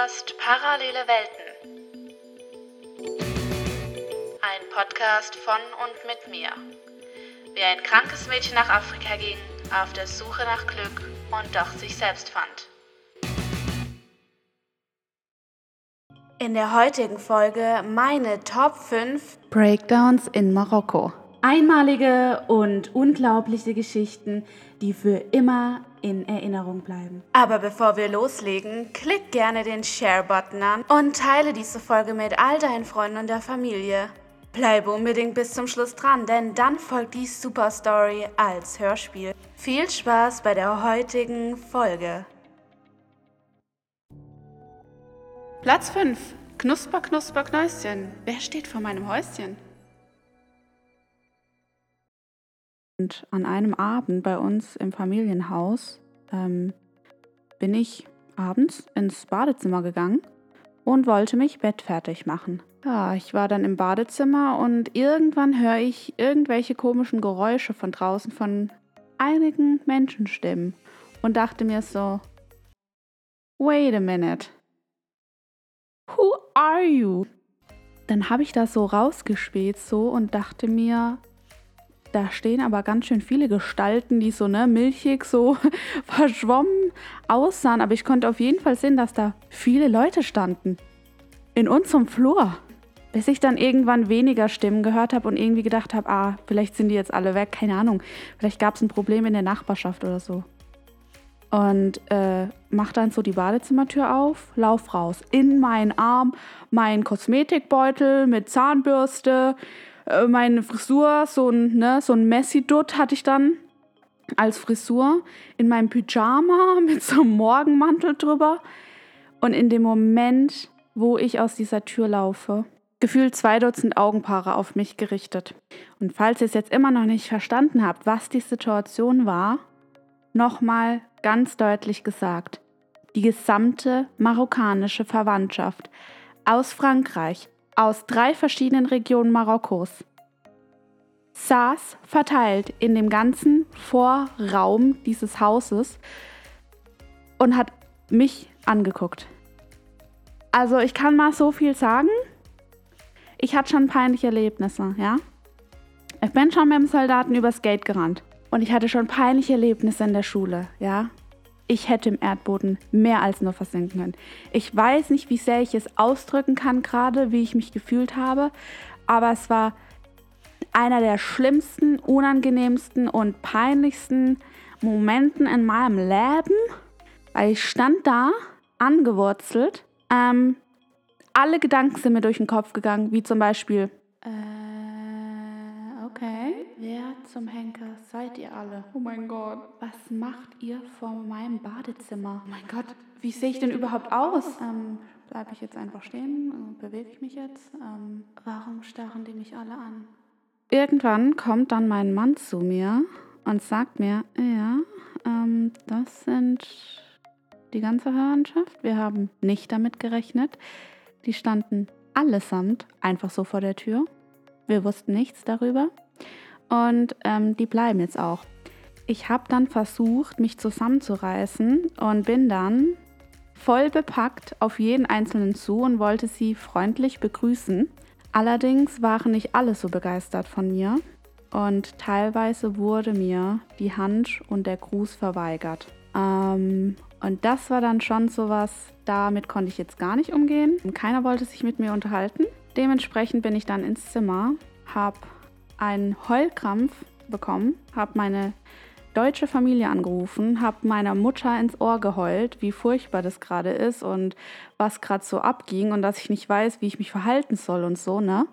hörst Parallele Welten. Ein Podcast von und mit mir. Wie ein krankes Mädchen nach Afrika ging, auf der Suche nach Glück und doch sich selbst fand. In der heutigen Folge meine Top 5 Breakdowns in Marokko. Einmalige und unglaubliche Geschichten, die für immer in Erinnerung bleiben. Aber bevor wir loslegen, klick gerne den Share-Button an und teile diese Folge mit all deinen Freunden und der Familie. Bleibe unbedingt bis zum Schluss dran, denn dann folgt die Super Story als Hörspiel. Viel Spaß bei der heutigen Folge. Platz 5. Knusper, Knusper, Knäuschen. Wer steht vor meinem Häuschen? Und an einem Abend bei uns im Familienhaus ähm, bin ich abends ins Badezimmer gegangen und wollte mich bettfertig machen. Ja, ich war dann im Badezimmer und irgendwann höre ich irgendwelche komischen Geräusche von draußen von einigen Menschenstimmen und dachte mir so, wait a minute, who are you? Dann habe ich das so rausgespäht so und dachte mir, da stehen aber ganz schön viele Gestalten, die so ne, milchig, so verschwommen aussahen. Aber ich konnte auf jeden Fall sehen, dass da viele Leute standen. In unserem Flur. Bis ich dann irgendwann weniger Stimmen gehört habe und irgendwie gedacht habe, ah, vielleicht sind die jetzt alle weg, keine Ahnung. Vielleicht gab es ein Problem in der Nachbarschaft oder so. Und äh, mach dann so die Badezimmertür auf, lauf raus. In meinen Arm mein Kosmetikbeutel mit Zahnbürste, äh, meine Frisur, so ein, ne, so ein Messi-Dutt hatte ich dann als Frisur in meinem Pyjama mit so einem Morgenmantel drüber. Und in dem Moment, wo ich aus dieser Tür laufe, gefühlt zwei Dutzend Augenpaare auf mich gerichtet. Und falls ihr es jetzt immer noch nicht verstanden habt, was die Situation war, nochmal ganz deutlich gesagt. Die gesamte marokkanische Verwandtschaft aus Frankreich, aus drei verschiedenen Regionen Marokkos saß verteilt in dem ganzen Vorraum dieses Hauses und hat mich angeguckt. Also ich kann mal so viel sagen. Ich hatte schon peinliche Erlebnisse, ja. Ich bin schon mit dem Soldaten übers Gate gerannt und ich hatte schon peinliche Erlebnisse in der Schule, ja ich hätte im Erdboden mehr als nur versinken können. Ich weiß nicht, wie sehr ich es ausdrücken kann gerade, wie ich mich gefühlt habe, aber es war einer der schlimmsten, unangenehmsten und peinlichsten Momenten in meinem Leben, weil ich stand da, angewurzelt. Ähm, alle Gedanken sind mir durch den Kopf gegangen, wie zum Beispiel, äh, Wer zum Henker seid ihr alle? Oh mein Gott. Was macht ihr vor meinem Badezimmer? Oh mein Gott, wie sehe ich denn überhaupt aus? Ähm, Bleibe ich jetzt einfach stehen? Äh, bewege ich mich jetzt? Ähm, warum starren die mich alle an? Irgendwann kommt dann mein Mann zu mir und sagt mir, ja, ähm, das sind die ganze Verwandtschaft. Wir haben nicht damit gerechnet. Die standen allesamt einfach so vor der Tür. Wir wussten nichts darüber und ähm, die bleiben jetzt auch. Ich habe dann versucht, mich zusammenzureißen und bin dann voll bepackt auf jeden Einzelnen zu und wollte sie freundlich begrüßen. Allerdings waren nicht alle so begeistert von mir und teilweise wurde mir die Hand und der Gruß verweigert. Ähm, und das war dann schon sowas, damit konnte ich jetzt gar nicht umgehen. Keiner wollte sich mit mir unterhalten. Dementsprechend bin ich dann ins Zimmer, habe einen Heulkrampf bekommen, habe meine deutsche Familie angerufen, habe meiner Mutter ins Ohr geheult, wie furchtbar das gerade ist und was gerade so abging und dass ich nicht weiß, wie ich mich verhalten soll und so, ne?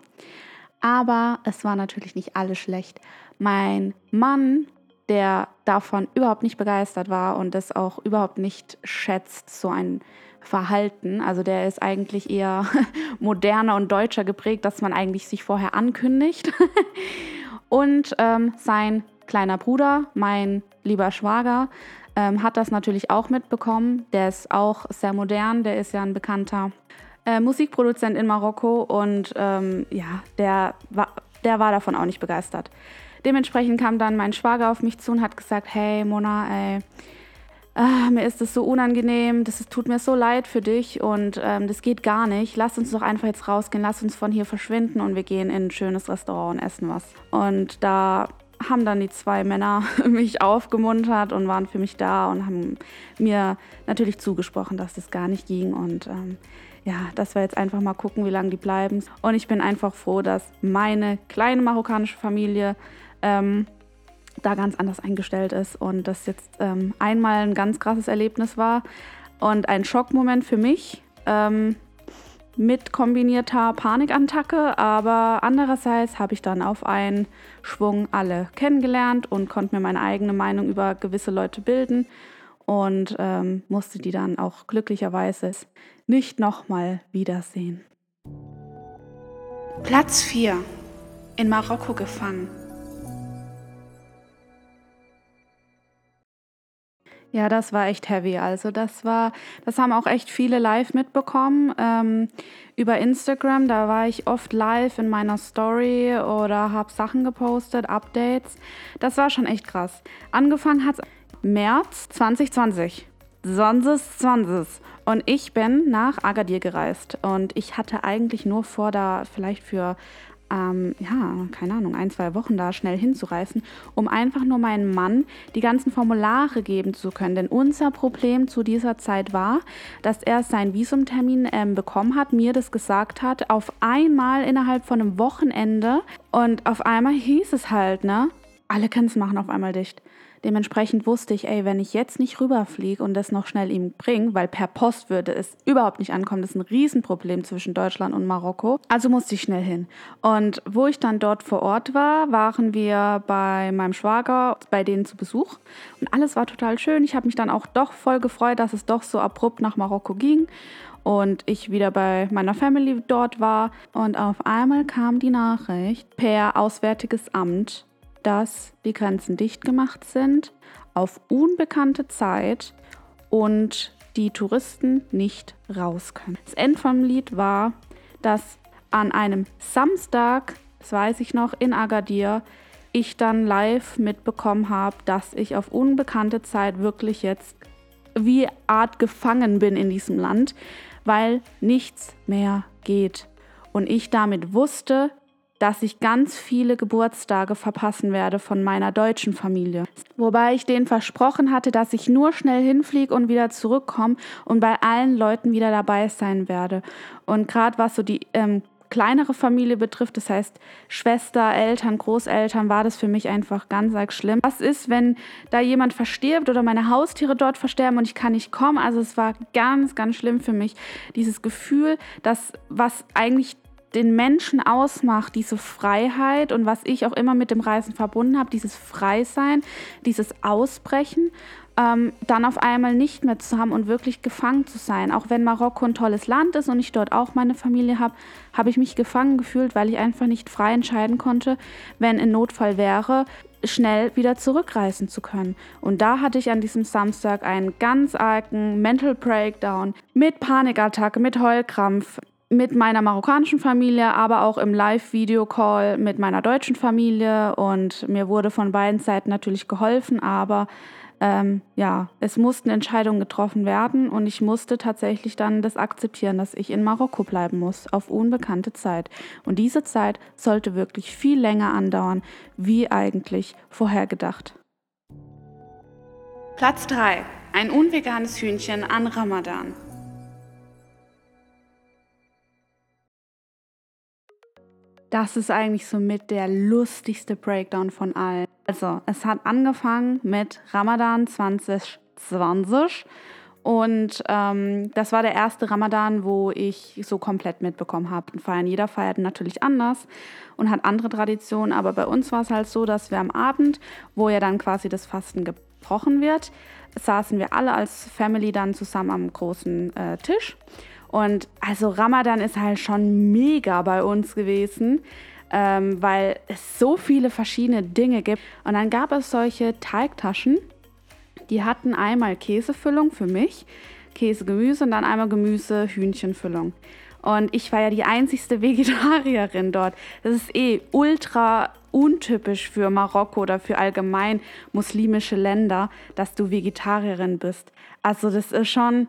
Aber es war natürlich nicht alles schlecht. Mein Mann, der davon überhaupt nicht begeistert war und das auch überhaupt nicht schätzt, so ein Verhalten. Also der ist eigentlich eher moderner und deutscher geprägt, dass man eigentlich sich vorher ankündigt. und ähm, sein kleiner Bruder, mein lieber Schwager, ähm, hat das natürlich auch mitbekommen. Der ist auch sehr modern, der ist ja ein bekannter äh, Musikproduzent in Marokko und ähm, ja, der war, der war davon auch nicht begeistert. Dementsprechend kam dann mein Schwager auf mich zu und hat gesagt, hey Mona, ey, ah, mir ist das so unangenehm, das tut mir so leid für dich und ähm, das geht gar nicht. Lass uns doch einfach jetzt rausgehen, lass uns von hier verschwinden und wir gehen in ein schönes Restaurant und essen was. Und da haben dann die zwei Männer mich aufgemuntert und waren für mich da und haben mir natürlich zugesprochen, dass das gar nicht ging und ähm, ja, dass wir jetzt einfach mal gucken, wie lange die bleiben. Und ich bin einfach froh, dass meine kleine marokkanische Familie ähm, da ganz anders eingestellt ist und das jetzt ähm, einmal ein ganz krasses Erlebnis war und ein Schockmoment für mich ähm, mit kombinierter Panikattacke, aber andererseits habe ich dann auf einen Schwung alle kennengelernt und konnte mir meine eigene Meinung über gewisse Leute bilden und ähm, musste die dann auch glücklicherweise nicht nochmal wiedersehen. Platz 4. In Marokko gefangen. Ja, das war echt heavy. Also das war, das haben auch echt viele live mitbekommen ähm, über Instagram. Da war ich oft live in meiner Story oder habe Sachen gepostet, Updates. Das war schon echt krass. Angefangen hat März 2020. Sonst 20. Und ich bin nach Agadir gereist. Und ich hatte eigentlich nur vor, da vielleicht für ähm, ja, keine Ahnung, ein, zwei Wochen da schnell hinzureißen, um einfach nur meinem Mann die ganzen Formulare geben zu können. Denn unser Problem zu dieser Zeit war, dass er seinen Visumtermin ähm, bekommen hat, mir das gesagt hat, auf einmal innerhalb von einem Wochenende. Und auf einmal hieß es halt, ne? Alle Grenzen machen auf einmal dicht. Dementsprechend wusste ich, ey, wenn ich jetzt nicht rüberfliege und das noch schnell ihm bringe, weil per Post würde es überhaupt nicht ankommen, das ist ein Riesenproblem zwischen Deutschland und Marokko. Also musste ich schnell hin. Und wo ich dann dort vor Ort war, waren wir bei meinem Schwager, bei denen zu Besuch. Und alles war total schön. Ich habe mich dann auch doch voll gefreut, dass es doch so abrupt nach Marokko ging und ich wieder bei meiner Family dort war. Und auf einmal kam die Nachricht per Auswärtiges Amt, dass die Grenzen dicht gemacht sind auf unbekannte Zeit und die Touristen nicht raus können. Das End vom Lied war, dass an einem Samstag, das weiß ich noch, in Agadir, ich dann live mitbekommen habe, dass ich auf unbekannte Zeit wirklich jetzt wie Art gefangen bin in diesem Land, weil nichts mehr geht. Und ich damit wusste, dass ich ganz viele Geburtstage verpassen werde von meiner deutschen Familie. Wobei ich denen versprochen hatte, dass ich nur schnell hinfliege und wieder zurückkomme und bei allen Leuten wieder dabei sein werde. Und gerade was so die ähm, kleinere Familie betrifft, das heißt Schwester, Eltern, Großeltern, war das für mich einfach ganz arg schlimm. Was ist, wenn da jemand verstirbt oder meine Haustiere dort versterben und ich kann nicht kommen? Also es war ganz, ganz schlimm für mich, dieses Gefühl, dass was eigentlich den Menschen ausmacht, diese Freiheit und was ich auch immer mit dem Reisen verbunden habe, dieses Freisein, dieses Ausbrechen, ähm, dann auf einmal nicht mehr zu haben und wirklich gefangen zu sein. Auch wenn Marokko ein tolles Land ist und ich dort auch meine Familie habe, habe ich mich gefangen gefühlt, weil ich einfach nicht frei entscheiden konnte, wenn ein Notfall wäre, schnell wieder zurückreisen zu können. Und da hatte ich an diesem Samstag einen ganz argen Mental Breakdown mit Panikattacke, mit Heulkrampf, mit meiner marokkanischen Familie, aber auch im Live-Video-Call mit meiner deutschen Familie. Und mir wurde von beiden Seiten natürlich geholfen, aber ähm, ja, es mussten Entscheidungen getroffen werden und ich musste tatsächlich dann das akzeptieren, dass ich in Marokko bleiben muss, auf unbekannte Zeit. Und diese Zeit sollte wirklich viel länger andauern, wie eigentlich vorhergedacht. Platz 3. Ein unveganes Hühnchen an Ramadan. Das ist eigentlich somit der lustigste Breakdown von allen. Also, es hat angefangen mit Ramadan 2020 und ähm, das war der erste Ramadan, wo ich so komplett mitbekommen habe. Feiern jeder feiert natürlich anders und hat andere Traditionen, aber bei uns war es halt so, dass wir am Abend, wo ja dann quasi das Fasten gebrochen wird, saßen wir alle als Family dann zusammen am großen äh, Tisch und also Ramadan ist halt schon mega bei uns gewesen, ähm, weil es so viele verschiedene Dinge gibt. Und dann gab es solche Teigtaschen, die hatten einmal Käsefüllung für mich, Käse, Gemüse und dann einmal Gemüse, Hühnchenfüllung. Und ich war ja die einzigste Vegetarierin dort. Das ist eh ultra untypisch für Marokko oder für allgemein muslimische Länder, dass du Vegetarierin bist. Also das ist schon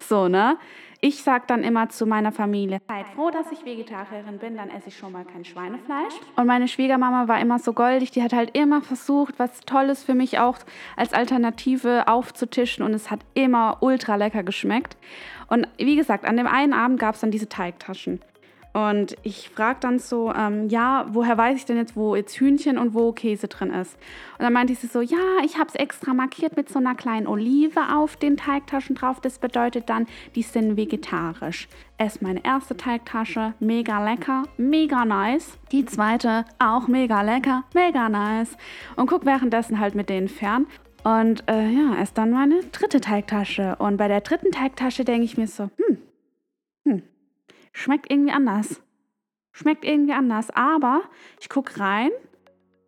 so, ne? Ich sage dann immer zu meiner Familie, seid froh, dass ich Vegetarierin bin, dann esse ich schon mal kein Schweinefleisch. Und meine Schwiegermama war immer so goldig, die hat halt immer versucht, was Tolles für mich auch als Alternative aufzutischen und es hat immer ultra lecker geschmeckt. Und wie gesagt, an dem einen Abend gab es dann diese Teigtaschen. Und ich frage dann so, ähm, ja, woher weiß ich denn jetzt, wo jetzt Hühnchen und wo Käse drin ist? Und dann meinte sie so, ja, ich habe es extra markiert mit so einer kleinen Olive auf den Teigtaschen drauf. Das bedeutet dann, die sind vegetarisch. Ess meine erste Teigtasche, mega lecker, mega nice. Die zweite, auch mega lecker, mega nice. Und guck währenddessen halt mit denen fern. Und äh, ja, ess dann meine dritte Teigtasche. Und bei der dritten Teigtasche denke ich mir so, hm, hm, schmeckt irgendwie anders. Schmeckt irgendwie anders. Aber ich gucke rein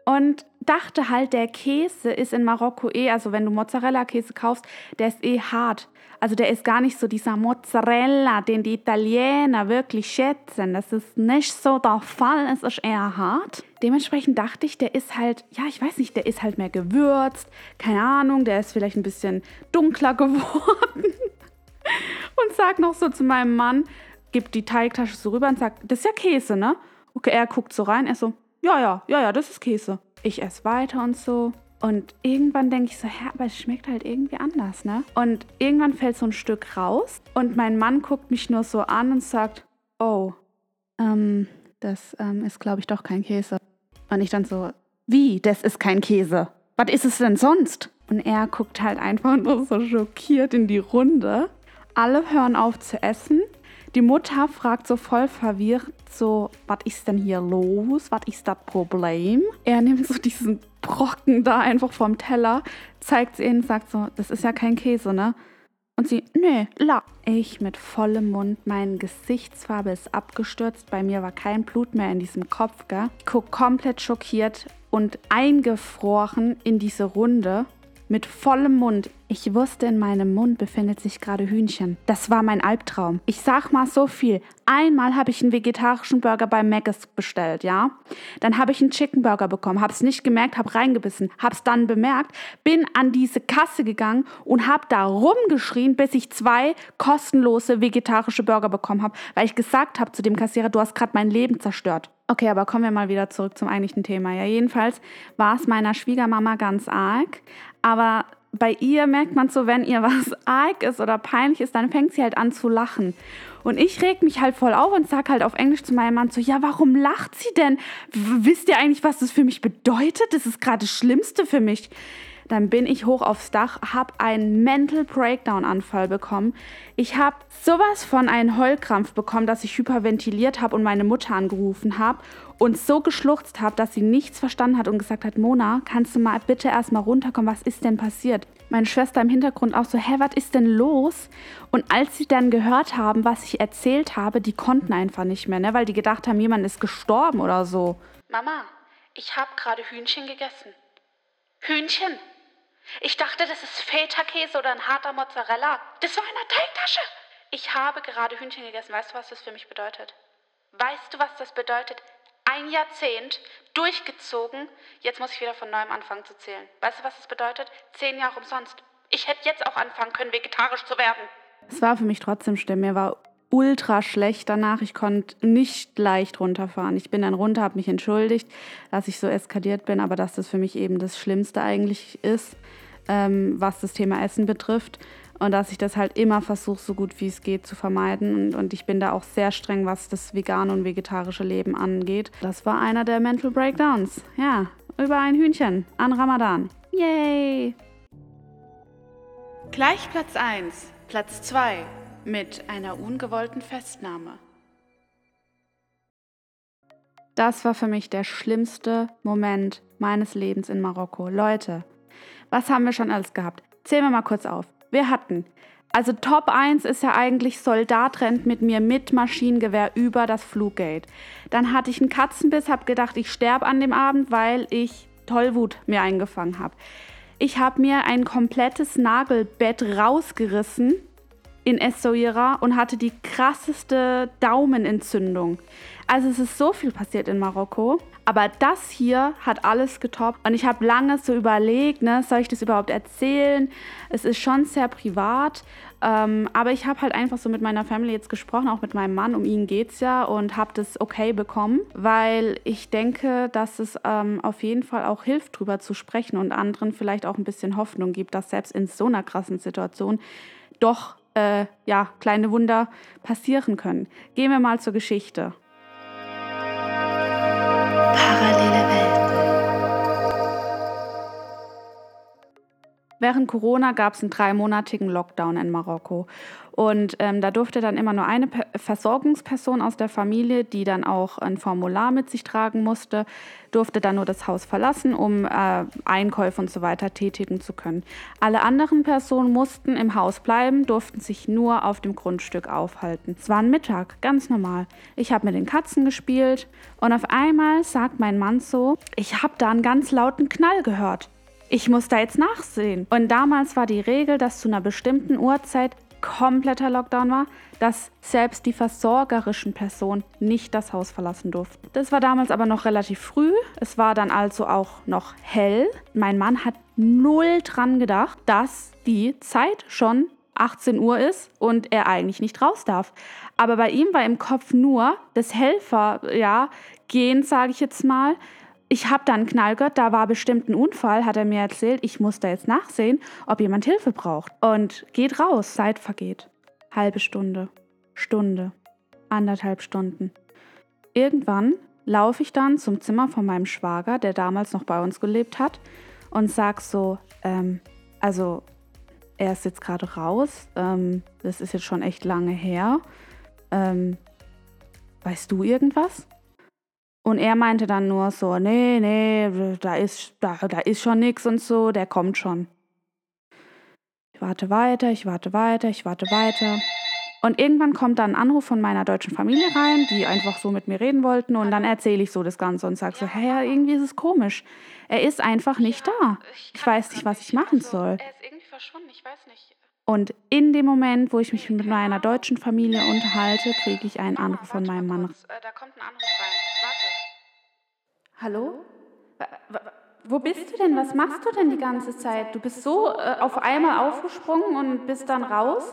und dachte halt, der Käse ist in Marokko eh, also wenn du Mozzarella-Käse kaufst, der ist eh hart. Also der ist gar nicht so dieser Mozzarella, den die Italiener wirklich schätzen. Das ist nicht so der Fall, es ist eher hart. Dementsprechend dachte ich, der ist halt, ja, ich weiß nicht, der ist halt mehr gewürzt. Keine Ahnung, der ist vielleicht ein bisschen dunkler geworden. und sag noch so zu meinem Mann, gibt die Teigtasche so rüber und sagt, das ist ja Käse, ne? Okay, er guckt so rein, er so, ja, ja, ja, ja, das ist Käse. Ich esse weiter und so. Und irgendwann denke ich so, hä, aber es schmeckt halt irgendwie anders, ne? Und irgendwann fällt so ein Stück raus und mein Mann guckt mich nur so an und sagt, oh, ähm, das ähm, ist, glaube ich, doch kein Käse. Und ich dann so, wie, das ist kein Käse? Was ist es denn sonst? Und er guckt halt einfach nur so schockiert in die Runde. Alle hören auf zu essen die Mutter fragt so voll verwirrt, so, was ist denn hier los? Was ist das Problem? Er nimmt so diesen Brocken da einfach vom Teller, zeigt es ihnen, sagt so, das ist ja kein Käse, ne? Und sie, nee, la. Ich mit vollem Mund, meine Gesichtsfarbe ist abgestürzt, bei mir war kein Blut mehr in diesem Kopf, gell? Ich guck komplett schockiert und eingefroren in diese Runde mit vollem Mund. Ich wusste, in meinem Mund befindet sich gerade Hühnchen. Das war mein Albtraum. Ich sag mal so viel. Einmal habe ich einen vegetarischen Burger bei Mc's bestellt, ja? Dann habe ich einen Chicken Burger bekommen, hab's nicht gemerkt, hab reingebissen, hab's dann bemerkt, bin an diese Kasse gegangen und hab da rumgeschrien, bis ich zwei kostenlose vegetarische Burger bekommen habe, weil ich gesagt habe zu dem Kassierer, du hast gerade mein Leben zerstört. Okay, aber kommen wir mal wieder zurück zum eigentlichen Thema. Ja, jedenfalls war es meiner Schwiegermama ganz arg, aber bei ihr merkt man so, wenn ihr was arg ist oder peinlich ist, dann fängt sie halt an zu lachen. Und ich reg mich halt voll auf und sag halt auf Englisch zu meinem Mann so, ja, warum lacht sie denn? Wisst ihr eigentlich, was das für mich bedeutet? Das ist gerade das Schlimmste für mich. Dann bin ich hoch aufs Dach, habe einen Mental Breakdown-Anfall bekommen. Ich habe sowas von einem Heulkrampf bekommen, dass ich hyperventiliert habe und meine Mutter angerufen habe und so geschluchzt habe, dass sie nichts verstanden hat und gesagt hat, Mona, kannst du mal bitte erstmal runterkommen, was ist denn passiert? Meine Schwester im Hintergrund auch so, hä, was ist denn los? Und als sie dann gehört haben, was ich erzählt habe, die konnten einfach nicht mehr, ne? weil die gedacht haben, jemand ist gestorben oder so. Mama, ich habe gerade Hühnchen gegessen. Hühnchen? Ich dachte, das ist Feta-Käse oder ein harter Mozzarella. Das war in der Teigtasche. Ich habe gerade Hühnchen gegessen. Weißt du, was das für mich bedeutet? Weißt du, was das bedeutet? Ein Jahrzehnt durchgezogen. Jetzt muss ich wieder von neuem anfangen zu zählen. Weißt du, was das bedeutet? Zehn Jahre umsonst. Ich hätte jetzt auch anfangen können, vegetarisch zu werden. Es war für mich trotzdem schlimm. Mir war ultra schlecht danach. Ich konnte nicht leicht runterfahren. Ich bin dann runter, habe mich entschuldigt, dass ich so eskaliert bin, aber dass das für mich eben das Schlimmste eigentlich ist, ähm, was das Thema Essen betrifft. Und dass ich das halt immer versuche, so gut wie es geht zu vermeiden. Und, und ich bin da auch sehr streng, was das vegane und vegetarische Leben angeht. Das war einer der Mental Breakdowns. Ja, über ein Hühnchen an Ramadan. Yay! Gleich Platz 1, Platz 2 mit einer ungewollten Festnahme. Das war für mich der schlimmste Moment meines Lebens in Marokko. Leute, was haben wir schon alles gehabt? Zählen wir mal kurz auf. Wir hatten, also Top 1 ist ja eigentlich Soldat rennt mit mir mit Maschinengewehr über das Fluggate. Dann hatte ich einen Katzenbiss, habe gedacht, ich sterbe an dem Abend, weil ich Tollwut mir eingefangen habe. Ich habe mir ein komplettes Nagelbett rausgerissen in Essaouira und hatte die krasseste Daumenentzündung. Also es ist so viel passiert in Marokko. Aber das hier hat alles getoppt. Und ich habe lange so überlegt, ne, soll ich das überhaupt erzählen? Es ist schon sehr privat. Ähm, aber ich habe halt einfach so mit meiner Family jetzt gesprochen, auch mit meinem Mann, um ihn geht es ja, und habe das okay bekommen, weil ich denke, dass es ähm, auf jeden Fall auch hilft, drüber zu sprechen und anderen vielleicht auch ein bisschen Hoffnung gibt, dass selbst in so einer krassen Situation doch äh, ja, kleine Wunder passieren können. Gehen wir mal zur Geschichte. Während Corona gab es einen dreimonatigen Lockdown in Marokko. Und ähm, da durfte dann immer nur eine Pe Versorgungsperson aus der Familie, die dann auch ein Formular mit sich tragen musste, durfte dann nur das Haus verlassen, um äh, Einkäufe und so weiter tätigen zu können. Alle anderen Personen mussten im Haus bleiben, durften sich nur auf dem Grundstück aufhalten. Es war ein Mittag, ganz normal. Ich habe mit den Katzen gespielt und auf einmal sagt mein Mann so, ich habe da einen ganz lauten Knall gehört ich muss da jetzt nachsehen. Und damals war die Regel, dass zu einer bestimmten Uhrzeit kompletter Lockdown war, dass selbst die versorgerischen Personen nicht das Haus verlassen durften. Das war damals aber noch relativ früh. Es war dann also auch noch hell. Mein Mann hat null dran gedacht, dass die Zeit schon 18 Uhr ist und er eigentlich nicht raus darf. Aber bei ihm war im Kopf nur das Helfer, ja, gehen, sage ich jetzt mal, ich habe dann Knall gehört, da war bestimmt ein Unfall, hat er mir erzählt. Ich muss da jetzt nachsehen, ob jemand Hilfe braucht. Und geht raus, Zeit vergeht. Halbe Stunde, Stunde, anderthalb Stunden. Irgendwann laufe ich dann zum Zimmer von meinem Schwager, der damals noch bei uns gelebt hat, und sag so, ähm, also er ist jetzt gerade raus, ähm, das ist jetzt schon echt lange her. Ähm, weißt du irgendwas? Und er meinte dann nur so, nee, nee, da ist, da, da ist schon nichts und so, der kommt schon. Ich warte weiter, ich warte weiter, ich warte weiter. Und irgendwann kommt dann ein Anruf von meiner deutschen Familie rein, die einfach so mit mir reden wollten. Und dann erzähle ich so das Ganze und sage so, hey, irgendwie ist es komisch. Er ist einfach nicht da. Ich weiß nicht, was ich machen soll. Er ist irgendwie verschwunden, ich weiß nicht. Und in dem Moment, wo ich mich mit meiner deutschen Familie unterhalte, kriege ich einen Anruf von meinem Mann. Äh, da kommt ein Anruf rein. Hallo? Wo bist du denn? Was machst du denn die ganze Zeit? Du bist so äh, auf einmal aufgesprungen und bist dann raus.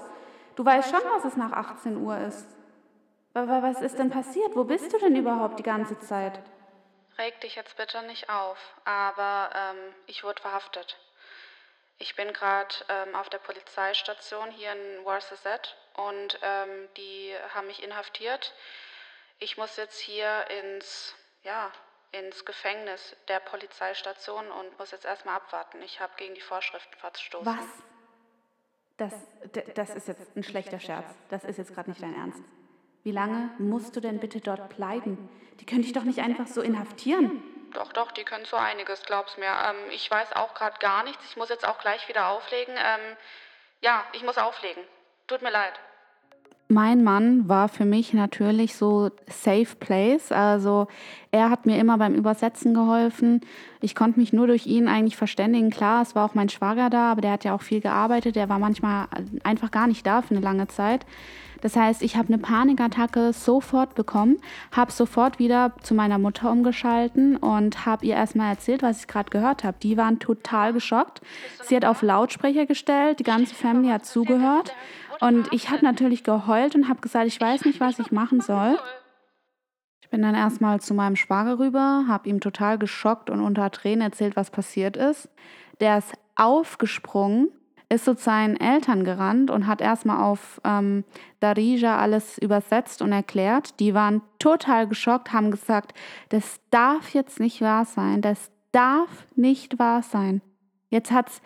Du weißt schon, dass es nach 18 Uhr ist. Was ist denn passiert? Wo bist du denn überhaupt die ganze Zeit? Reg dich jetzt bitte nicht auf, aber ähm, ich wurde verhaftet. Ich bin gerade ähm, auf der Polizeistation hier in Worcester und ähm, die haben mich inhaftiert. Ich muss jetzt hier ins, ja, ins Gefängnis der Polizeistation und muss jetzt erstmal abwarten. Ich habe gegen die Vorschriften verstoßen. Was? Das, das ist jetzt ein schlechter Scherz. Das ist jetzt gerade nicht dein Ernst. Wie lange musst du denn bitte dort bleiben? Die können dich doch nicht einfach so inhaftieren. Doch, doch, die können so einiges, glaub's mir. Ähm, ich weiß auch gerade gar nichts. Ich muss jetzt auch gleich wieder auflegen. Ähm, ja, ich muss auflegen. Tut mir leid. Mein Mann war für mich natürlich so safe place. Also er hat mir immer beim Übersetzen geholfen. Ich konnte mich nur durch ihn eigentlich verständigen. Klar, es war auch mein Schwager da, aber der hat ja auch viel gearbeitet. Der war manchmal einfach gar nicht da für eine lange Zeit. Das heißt, ich habe eine Panikattacke sofort bekommen, habe sofort wieder zu meiner Mutter umgeschalten und habe ihr erstmal erzählt, was ich gerade gehört habe. Die waren total geschockt. Sie hat auf Lautsprecher gestellt, die ganze Family hat zugehört. Und ich habe natürlich geheult und habe gesagt, ich weiß nicht, was ich machen soll. Ich bin dann erstmal zu meinem Schwager rüber, habe ihm total geschockt und unter Tränen erzählt, was passiert ist. Der ist aufgesprungen, ist zu seinen Eltern gerannt und hat erstmal auf ähm, Darija alles übersetzt und erklärt. Die waren total geschockt, haben gesagt, das darf jetzt nicht wahr sein, das darf nicht wahr sein. Jetzt hat es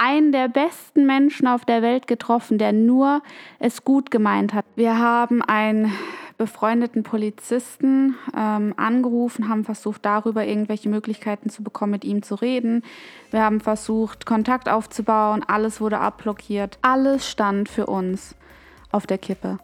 einen der besten Menschen auf der Welt getroffen, der nur es gut gemeint hat. Wir haben einen befreundeten Polizisten ähm, angerufen, haben versucht, darüber irgendwelche Möglichkeiten zu bekommen, mit ihm zu reden. Wir haben versucht, Kontakt aufzubauen. Alles wurde abblockiert. Alles stand für uns auf der Kippe.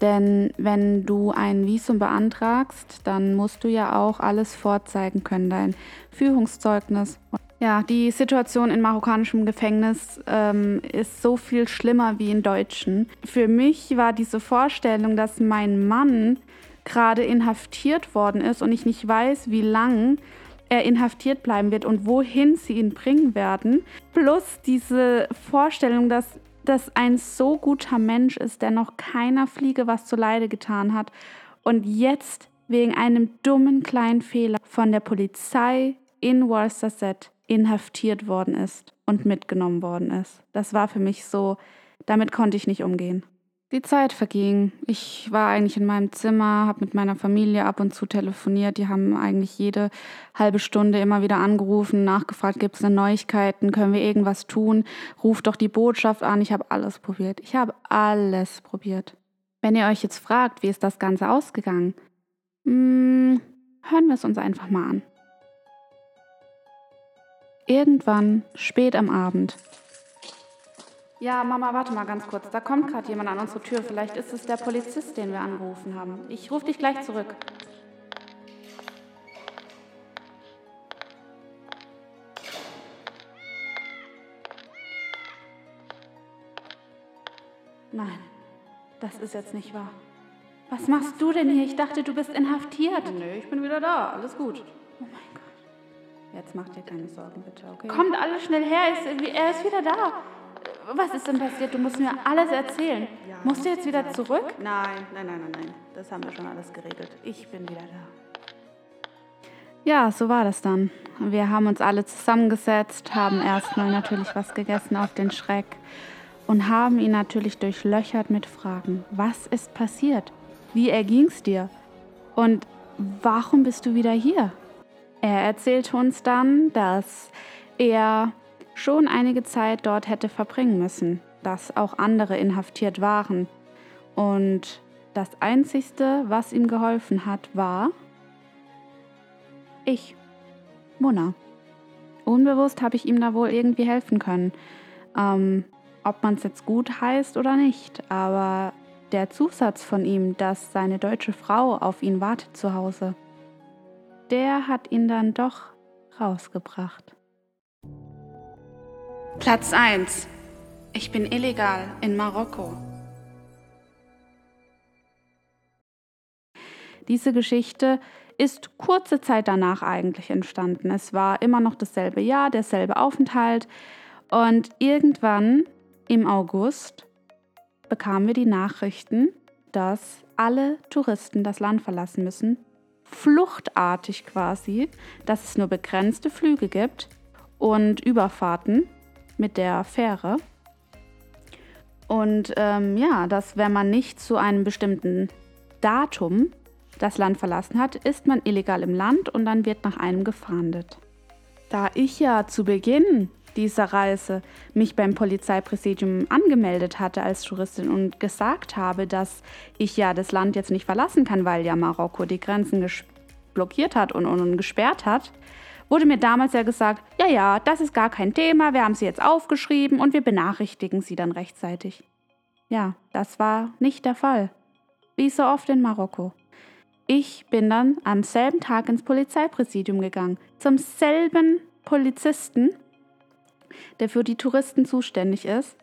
Denn wenn du ein Visum beantragst, dann musst du ja auch alles vorzeigen können, dein Führungszeugnis. Ja, die Situation in marokkanischem Gefängnis ähm, ist so viel schlimmer wie in deutschen. Für mich war diese Vorstellung, dass mein Mann gerade inhaftiert worden ist und ich nicht weiß, wie lang er inhaftiert bleiben wird und wohin sie ihn bringen werden. Plus diese Vorstellung, dass das ein so guter Mensch ist, der noch keiner Fliege was zuleide getan hat und jetzt wegen einem dummen kleinen Fehler von der Polizei in Worcester inhaftiert worden ist und mitgenommen worden ist. Das war für mich so, damit konnte ich nicht umgehen. Die Zeit verging. Ich war eigentlich in meinem Zimmer, habe mit meiner Familie ab und zu telefoniert. Die haben eigentlich jede halbe Stunde immer wieder angerufen, nachgefragt, gibt es Neuigkeiten, können wir irgendwas tun? Ruf doch die Botschaft an. Ich habe alles probiert. Ich habe alles probiert. Wenn ihr euch jetzt fragt, wie ist das Ganze ausgegangen, hm, hören wir es uns einfach mal an. Irgendwann, spät am Abend, ja, Mama, warte mal ganz kurz. Da kommt gerade jemand an unsere Tür. Vielleicht ist es der Polizist, den wir angerufen haben. Ich rufe dich gleich zurück. Nein, das ist jetzt nicht wahr. Was machst du denn hier? Ich dachte, du bist inhaftiert. Nee, ich bin wieder da. Alles gut. Oh mein Gott. Jetzt mach dir keine Sorgen, bitte, okay? Kommt alle schnell her. Er ist wieder da. Was ist denn passiert? Du musst mir alles erzählen. Ja, musst du jetzt wieder zurück? Nein, nein, nein, nein, nein. Das haben wir schon alles geregelt. Ich bin wieder da. Ja, so war das dann. Wir haben uns alle zusammengesetzt, haben erstmal natürlich was gegessen auf den Schreck und haben ihn natürlich durchlöchert mit Fragen. Was ist passiert? Wie erging's dir? Und warum bist du wieder hier? Er erzählte uns dann, dass er schon einige Zeit dort hätte verbringen müssen, dass auch andere inhaftiert waren. Und das Einzigste, was ihm geholfen hat, war ich, Mona. Unbewusst habe ich ihm da wohl irgendwie helfen können. Ähm, ob man es jetzt gut heißt oder nicht, aber der Zusatz von ihm, dass seine deutsche Frau auf ihn wartet zu Hause, der hat ihn dann doch rausgebracht. Platz 1. Ich bin illegal in Marokko. Diese Geschichte ist kurze Zeit danach eigentlich entstanden. Es war immer noch dasselbe Jahr, derselbe Aufenthalt und irgendwann im August bekamen wir die Nachrichten, dass alle Touristen das Land verlassen müssen, fluchtartig quasi, dass es nur begrenzte Flüge gibt und Überfahrten mit der Fähre. Und ähm, ja, dass wenn man nicht zu einem bestimmten Datum das Land verlassen hat, ist man illegal im Land und dann wird nach einem gefahndet. Da ich ja zu Beginn dieser Reise mich beim Polizeipräsidium angemeldet hatte als Touristin und gesagt habe, dass ich ja das Land jetzt nicht verlassen kann, weil ja Marokko die Grenzen blockiert hat und, und, und gesperrt hat, wurde mir damals ja gesagt, ja, ja, das ist gar kein Thema, wir haben sie jetzt aufgeschrieben und wir benachrichtigen sie dann rechtzeitig. Ja, das war nicht der Fall. Wie so oft in Marokko. Ich bin dann am selben Tag ins Polizeipräsidium gegangen, zum selben Polizisten, der für die Touristen zuständig ist,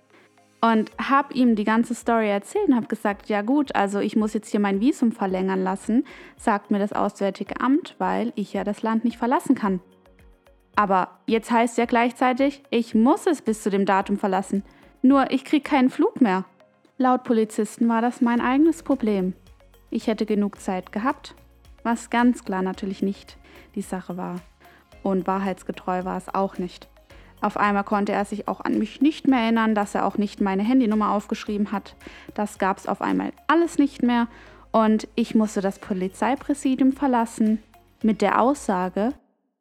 und habe ihm die ganze Story erzählt und habe gesagt, ja gut, also ich muss jetzt hier mein Visum verlängern lassen, sagt mir das Auswärtige Amt, weil ich ja das Land nicht verlassen kann. Aber jetzt heißt ja gleichzeitig, ich muss es bis zu dem Datum verlassen. Nur ich kriege keinen Flug mehr. Laut Polizisten war das mein eigenes Problem. Ich hätte genug Zeit gehabt, was ganz klar natürlich nicht die Sache war. Und wahrheitsgetreu war es auch nicht. Auf einmal konnte er sich auch an mich nicht mehr erinnern, dass er auch nicht meine Handynummer aufgeschrieben hat. Das gab es auf einmal alles nicht mehr und ich musste das Polizeipräsidium verlassen mit der Aussage,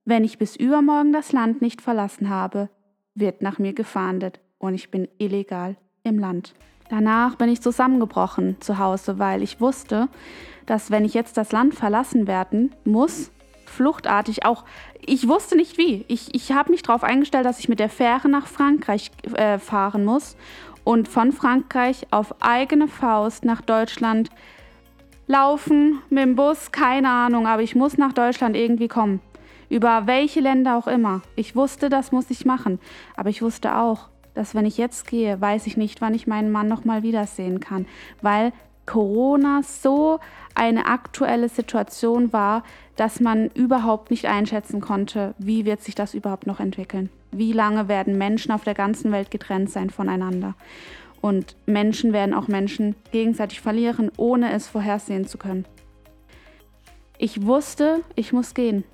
wenn ich bis übermorgen das Land nicht verlassen habe, wird nach mir gefahndet und ich bin illegal im Land. Danach bin ich zusammengebrochen zu Hause, weil ich wusste, dass wenn ich jetzt das Land verlassen werden muss, fluchtartig auch, ich wusste nicht wie. Ich, ich habe mich darauf eingestellt, dass ich mit der Fähre nach Frankreich äh, fahren muss und von Frankreich auf eigene Faust nach Deutschland laufen, mit dem Bus, keine Ahnung, aber ich muss nach Deutschland irgendwie kommen über welche Länder auch immer. Ich wusste, das muss ich machen, aber ich wusste auch, dass wenn ich jetzt gehe, weiß ich nicht, wann ich meinen Mann noch mal wiedersehen kann, weil Corona so eine aktuelle Situation war, dass man überhaupt nicht einschätzen konnte, wie wird sich das überhaupt noch entwickeln. Wie lange werden Menschen auf der ganzen Welt getrennt sein voneinander? Und Menschen werden auch Menschen gegenseitig verlieren, ohne es vorhersehen zu können. Ich wusste, ich muss gehen.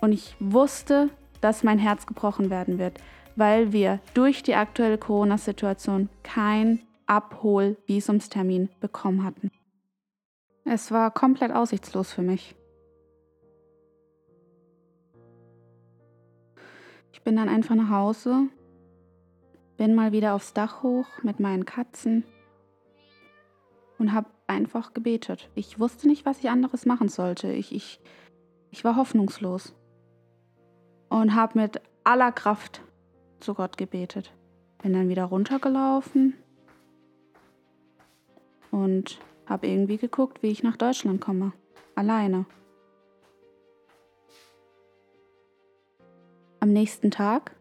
Und ich wusste, dass mein Herz gebrochen werden wird, weil wir durch die aktuelle Corona-Situation kein Abhol-Visumstermin bekommen hatten. Es war komplett aussichtslos für mich. Ich bin dann einfach nach Hause, bin mal wieder aufs Dach hoch mit meinen Katzen und habe einfach gebetet. Ich wusste nicht, was ich anderes machen sollte. Ich, ich, ich war hoffnungslos und habe mit aller Kraft zu Gott gebetet. Bin dann wieder runtergelaufen und habe irgendwie geguckt, wie ich nach Deutschland komme. Alleine. Am nächsten Tag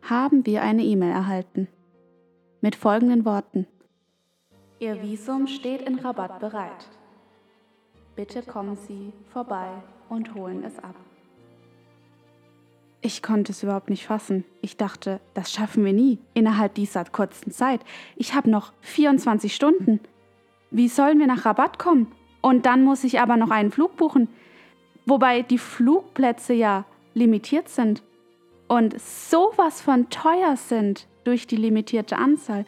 haben wir eine E-Mail erhalten mit folgenden Worten. Ihr Visum steht in Rabatt bereit. Bitte kommen Sie vorbei und holen es ab. Ich konnte es überhaupt nicht fassen. Ich dachte, das schaffen wir nie innerhalb dieser kurzen Zeit. Ich habe noch 24 Stunden. Wie sollen wir nach Rabatt kommen? Und dann muss ich aber noch einen Flug buchen. Wobei die Flugplätze ja limitiert sind und sowas von teuer sind durch die limitierte Anzahl,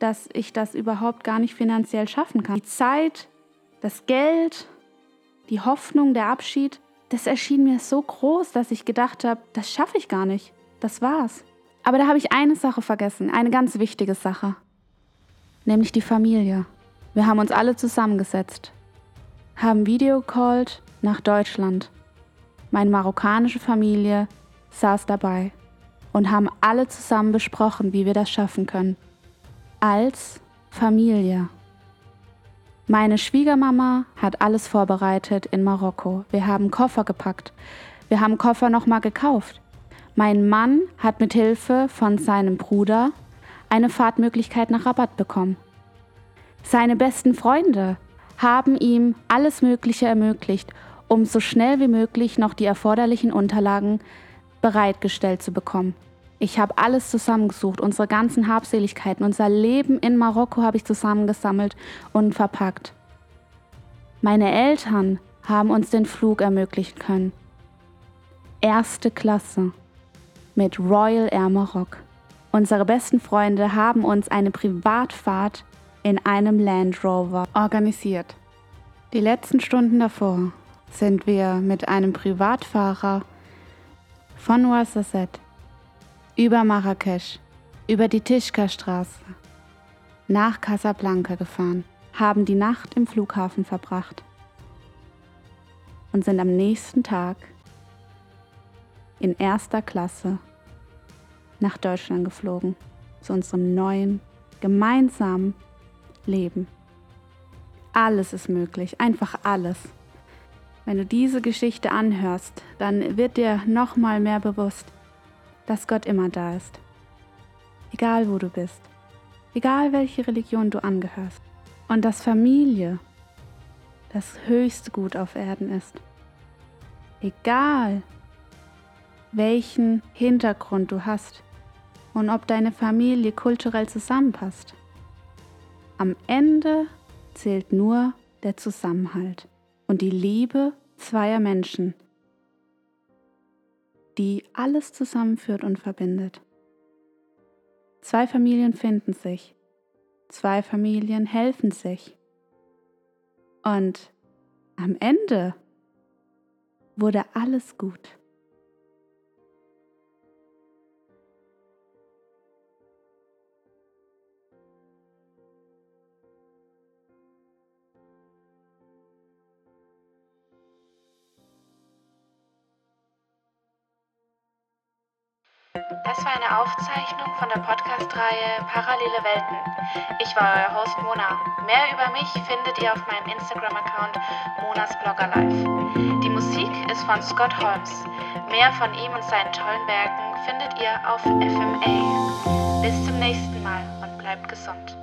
dass ich das überhaupt gar nicht finanziell schaffen kann. Die Zeit, das Geld, die Hoffnung, der Abschied, das erschien mir so groß, dass ich gedacht habe, das schaffe ich gar nicht. Das war's. Aber da habe ich eine Sache vergessen, eine ganz wichtige Sache, nämlich die Familie. Wir haben uns alle zusammengesetzt, haben videocallt nach Deutschland. Meine marokkanische Familie saß dabei und haben alle zusammen besprochen, wie wir das schaffen können. Als Familie. Meine Schwiegermama hat alles vorbereitet in Marokko. Wir haben Koffer gepackt. Wir haben Koffer nochmal gekauft. Mein Mann hat mit Hilfe von seinem Bruder eine Fahrtmöglichkeit nach Rabatt bekommen. Seine besten Freunde haben ihm alles Mögliche ermöglicht, um so schnell wie möglich noch die erforderlichen Unterlagen bereitgestellt zu bekommen. Ich habe alles zusammengesucht, unsere ganzen Habseligkeiten, unser Leben in Marokko habe ich zusammengesammelt und verpackt. Meine Eltern haben uns den Flug ermöglichen können. Erste Klasse mit Royal Air Maroc. Unsere besten Freunde haben uns eine Privatfahrt in einem Land Rover organisiert. Die letzten Stunden davor sind wir mit einem Privatfahrer von Ouarzazate über Marrakesch, über die Tischka-Straße nach Casablanca gefahren, haben die Nacht im Flughafen verbracht. Und sind am nächsten Tag in erster Klasse nach Deutschland geflogen, zu unserem neuen gemeinsamen leben. Alles ist möglich, einfach alles. Wenn du diese Geschichte anhörst, dann wird dir noch mal mehr bewusst, dass Gott immer da ist. Egal wo du bist, egal welche Religion du angehörst. Und dass Familie das höchste Gut auf Erden ist. Egal welchen Hintergrund du hast und ob deine Familie kulturell zusammenpasst. Am Ende zählt nur der Zusammenhalt und die Liebe zweier Menschen, die alles zusammenführt und verbindet. Zwei Familien finden sich, zwei Familien helfen sich. Und am Ende wurde alles gut. Das war eine Aufzeichnung von der Podcast-Reihe Parallele Welten. Ich war euer Host Mona. Mehr über mich findet ihr auf meinem Instagram-Account Monas Blogger Live. Die Musik ist von Scott Holmes. Mehr von ihm und seinen tollen Werken findet ihr auf FMA. Bis zum nächsten Mal und bleibt gesund.